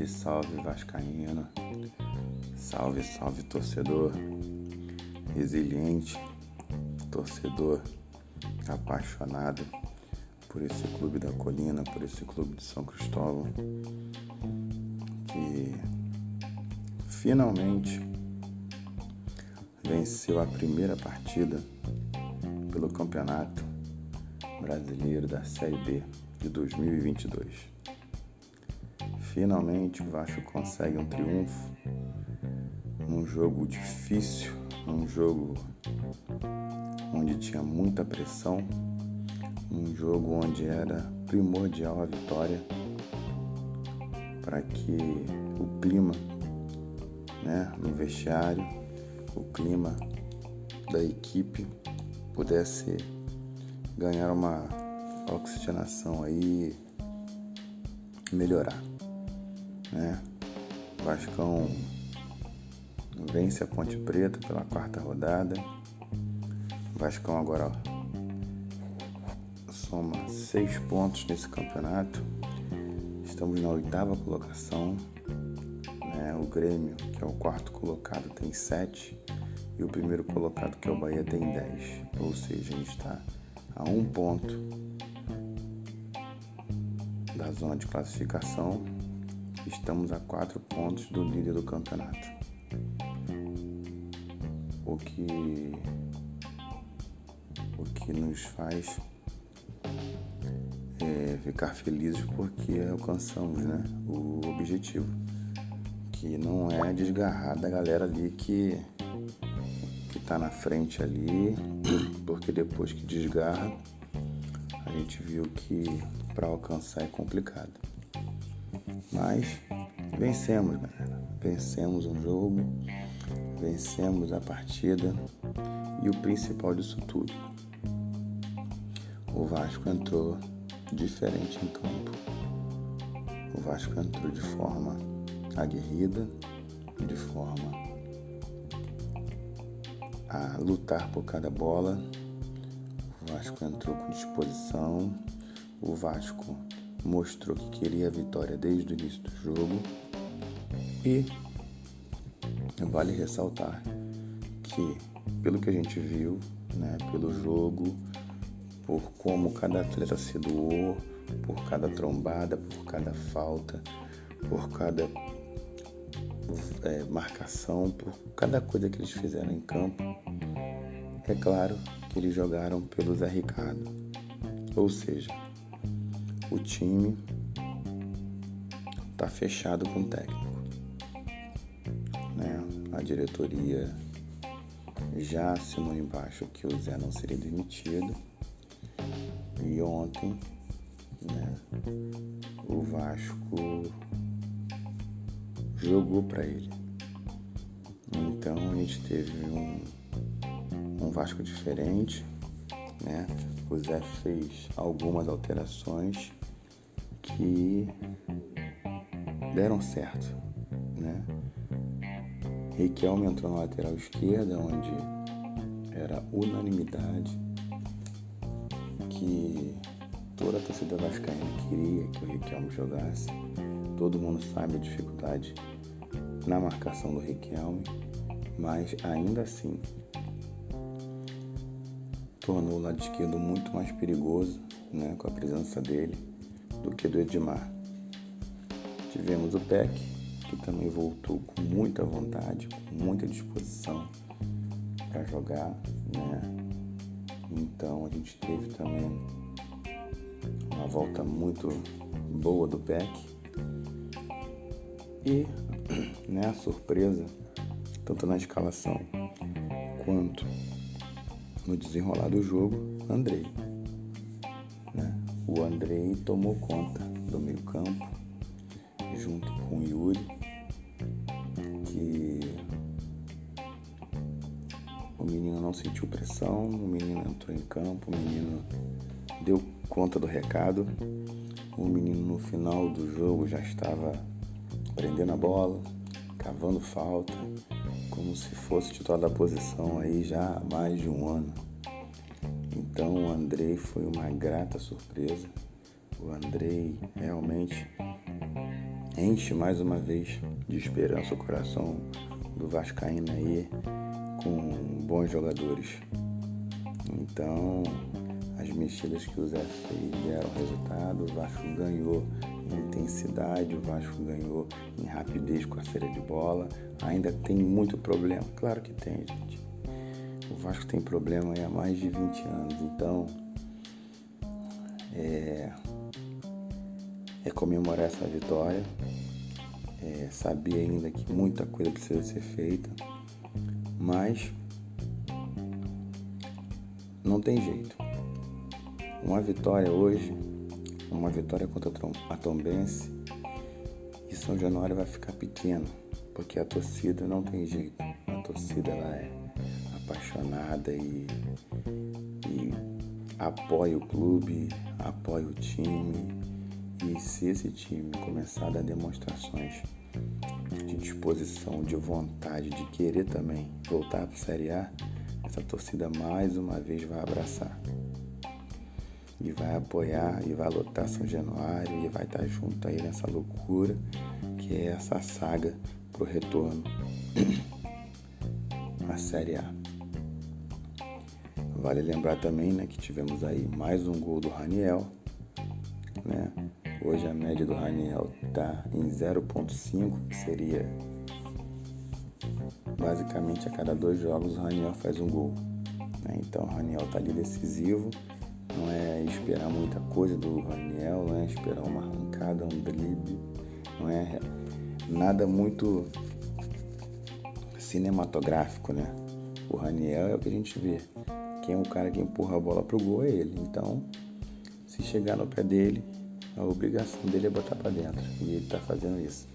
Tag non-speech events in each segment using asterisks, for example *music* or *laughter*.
Salve, salve Vascaíno. Salve, salve torcedor resiliente, torcedor apaixonado por esse clube da colina, por esse clube de São Cristóvão, que finalmente venceu a primeira partida pelo Campeonato Brasileiro da Série B de 2022. Finalmente o Vasco consegue um triunfo num jogo difícil, num jogo onde tinha muita pressão, um jogo onde era primordial a vitória para que o clima né, no vestiário, o clima da equipe pudesse ganhar uma oxigenação aí melhorar. Né? Vascão vence a Ponte Preta pela quarta rodada. Vascão agora soma seis pontos nesse campeonato. Estamos na oitava colocação. Né? O Grêmio, que é o quarto colocado, tem sete. E o primeiro colocado, que é o Bahia, tem dez. Ou seja, a gente está a um ponto da zona de classificação. Estamos a quatro pontos do líder do campeonato. O que, o que nos faz é, ficar felizes porque alcançamos né, o objetivo, que não é desgarrar da galera ali que está na frente ali, *clears throat* porque depois que desgarra, a gente viu que para alcançar é complicado. Mas vencemos, galera. Vencemos um jogo, vencemos a partida e o principal disso tudo. O Vasco entrou diferente em campo. O Vasco entrou de forma aguerrida, de forma a lutar por cada bola. O Vasco entrou com disposição. O Vasco mostrou que queria a vitória desde o início do jogo. E vale ressaltar que, pelo que a gente viu, né, pelo jogo, por como cada atleta se doou, por cada trombada, por cada falta, por cada é, marcação, por cada coisa que eles fizeram em campo. É claro que eles jogaram pelo Zé Ricardo. Ou seja, o time está fechado com o técnico. Né? A diretoria já assinou embaixo que o Zé não seria demitido e ontem, né, o Vasco jogou para ele. Então a gente teve um, um Vasco diferente, né? O Zé fez algumas alterações que deram certo, né? Riquelme entrou na lateral esquerda, onde era unanimidade que toda a torcida vascaína queria que o Riquelme jogasse. Todo mundo sabe a dificuldade na marcação do Riquelme, mas ainda assim tornou o lado esquerdo muito mais perigoso né, com a presença dele do que do Edmar. Tivemos o Peck, que também voltou com muita vontade, com muita disposição para jogar, né? Então a gente teve também uma volta muito boa do Peck. E *clears throat* né, a surpresa, tanto na escalação quanto no desenrolar do jogo, Andrei. O Andrei tomou conta do meio campo junto com o Yuri, que o menino não sentiu pressão, o menino entrou em campo, o menino deu conta do recado. O menino no final do jogo já estava prendendo a bola, cavando falta, como se fosse titular da posição aí já há mais de um ano. Então o Andrei foi uma grata surpresa. O Andrei realmente enche mais uma vez de esperança o coração do Vascaíno aí com bons jogadores. Então, as mexidas que o Zé fez deram resultado, o Vasco ganhou em intensidade, o Vasco ganhou em rapidez com a série de bola. Ainda tem muito problema, claro que tem, gente. O Vasco tem problema há mais de 20 anos, então é, é comemorar essa vitória, é, ainda que muita coisa precisa ser feita, mas não tem jeito. Uma vitória hoje, uma vitória contra a Tombense e São Januário vai ficar pequeno, porque a torcida não tem jeito. A torcida ela é apaixonada e, e apoia o clube, apoia o time. E se esse time começar a dar demonstrações de disposição, de vontade, de querer também voltar para a Série A, essa torcida mais uma vez vai abraçar e vai apoiar e vai lotar São Januário e vai estar junto aí nessa loucura que é essa saga pro retorno *clears throat* à Série A. Vale lembrar também né, que tivemos aí mais um gol do Raniel. Né? Hoje a média do Raniel está em 0.5, que seria basicamente a cada dois jogos o Raniel faz um gol. Né? Então o Raniel está ali decisivo não é esperar muita coisa do Raniel, não é esperar uma arrancada, um drible, não é nada muito cinematográfico, né? O Raniel é o que a gente vê. Quem é o cara que empurra a bola pro gol é ele. Então, se chegar no pé dele, a obrigação dele é botar para dentro. E ele tá fazendo isso.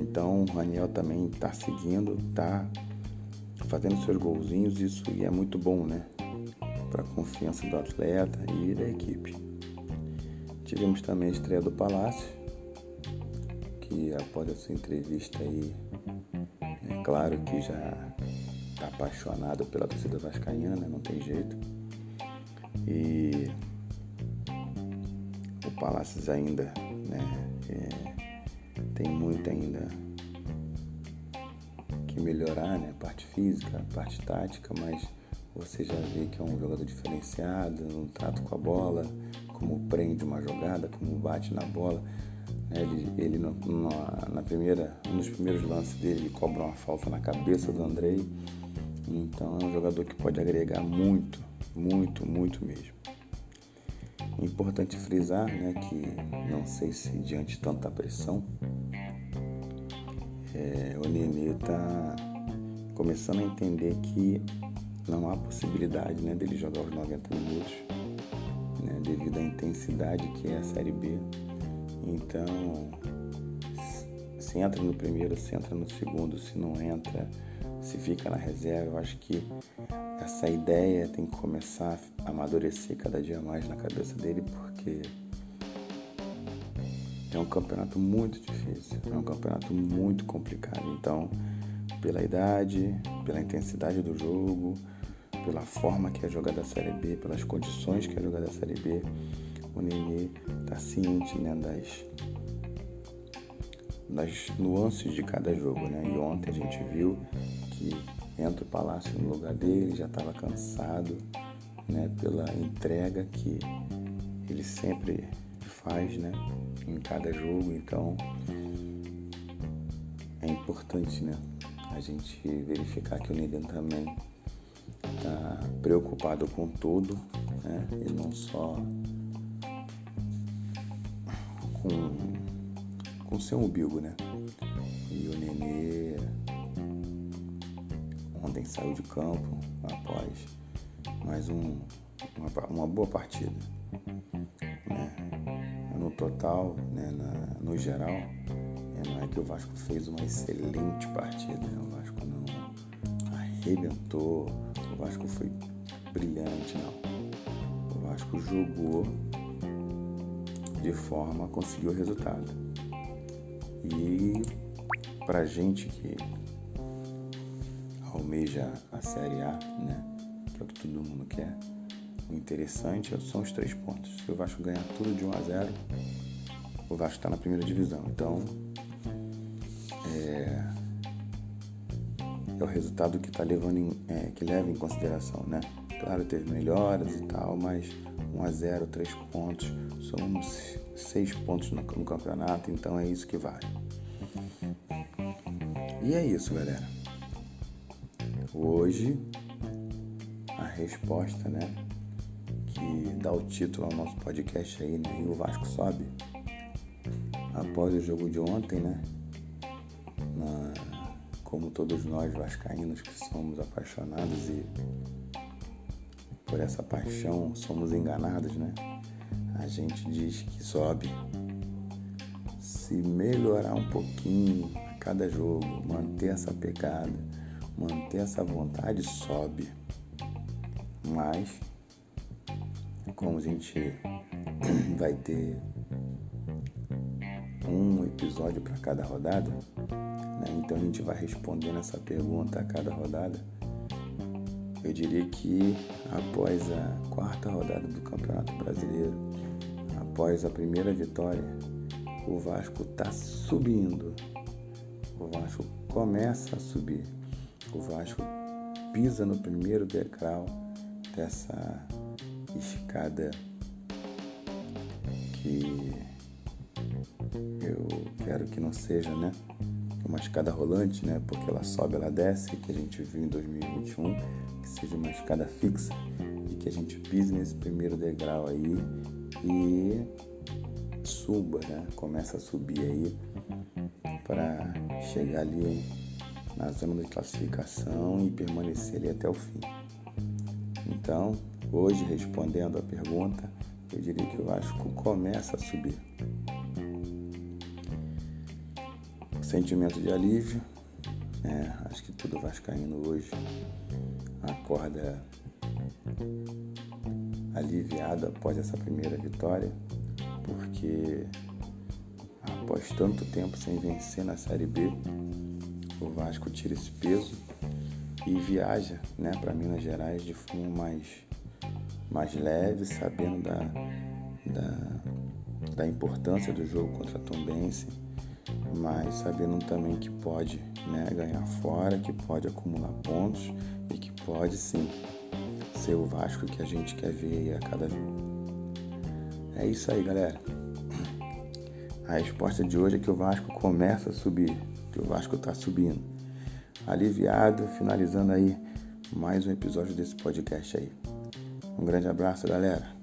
Então, o Raniel também tá seguindo, tá fazendo seus golzinhos, isso é muito bom, né? para a confiança do atleta e da equipe. Tivemos também a estreia do Palácio, que após essa entrevista aí, é claro que já apaixonado pela torcida vascaína, não tem jeito. E o Palácios ainda né, é, tem muito ainda que melhorar, né? Parte física, parte tática, mas você já vê que é um jogador diferenciado no trato com a bola, como prende uma jogada, como bate na bola. Né? Ele, ele na, na, primeira, nos primeiros lances dele, ele cobra uma falta na cabeça do Andrei. Então é um jogador que pode agregar muito, muito, muito mesmo. Importante frisar né, que não sei se diante de tanta pressão, é, o Nenê está começando a entender que não há possibilidade né, dele jogar os 90 minutos, né, devido à intensidade que é a Série B. Então, se entra no primeiro, se entra no segundo, se não entra, se fica na reserva, eu acho que essa ideia tem que começar a amadurecer cada dia mais na cabeça dele, porque é um campeonato muito difícil, é um campeonato muito complicado. Então, pela idade, pela intensidade do jogo, pela forma que é jogada a Série B, pelas condições que é jogada a Série B, o Nenê está ciente né, das, das nuances de cada jogo. Né? E ontem a gente viu que entra o Palácio no lugar dele, já estava cansado né, pela entrega que ele sempre faz né, em cada jogo. Então é importante né, a gente verificar que o Nenê também está preocupado com tudo, né? E não só com, com seu umbigo, né? Ontem saiu de campo após mais um, uma, uma boa partida. Né? No total, né, na, no geral, é, não é que o Vasco fez uma excelente partida, né? o Vasco não arrebentou o Vasco foi brilhante, não. O Vasco jogou de forma a conseguir o resultado. E pra gente que almeja a Série A, né? Que é o que todo mundo quer. O interessante são os três pontos. Se o Vasco ganhar tudo de 1 a 0, o Vasco está na primeira divisão. Então, é, é o resultado que tá levando em, é, que leva em consideração, né? Claro, teve melhoras e tal, mas 1 a 0, 3 pontos, somos 6 pontos no, no campeonato, então é isso que vale. E é isso, galera. Hoje a resposta, né, que dá o título ao nosso podcast aí, né, e o Vasco sobe após o jogo de ontem, né, na, como todos nós vascaínos que somos apaixonados e por essa paixão somos enganados, né? A gente diz que sobe. Se melhorar um pouquinho a cada jogo, manter essa pegada, manter essa vontade, sobe. Mas, como a gente *clears throat* vai ter um episódio para cada rodada, né? então a gente vai respondendo essa pergunta a cada rodada. Eu diria que após a quarta rodada do Campeonato Brasileiro, após a primeira vitória, o Vasco está subindo. O Vasco começa a subir. O Vasco pisa no primeiro degrau dessa escada que eu quero que não seja, né? Uma escada rolante, né? Porque ela sobe, ela desce, que a gente viu em 2021, que seja uma escada fixa e que a gente pise nesse primeiro degrau aí e suba, né? Começa a subir aí para chegar ali na zona de classificação e permanecer ali até o fim. Então, hoje respondendo a pergunta, eu diria que o Vasco começa a subir. Sentimento de alívio, é, acho que tudo vascaíno hoje acorda aliviado após essa primeira vitória, porque após tanto tempo sem vencer na Série B, o Vasco tira esse peso e viaja né, para Minas Gerais de forma mais, mais leve, sabendo da, da, da importância do jogo contra a Tombense, mas sabendo também que pode né, ganhar fora, que pode acumular pontos e que pode sim ser o Vasco que a gente quer ver a cada jogo. É isso aí, galera. A resposta de hoje é que o Vasco começa a subir que o Vasco está subindo. Aliviado, finalizando aí mais um episódio desse podcast aí. Um grande abraço, galera.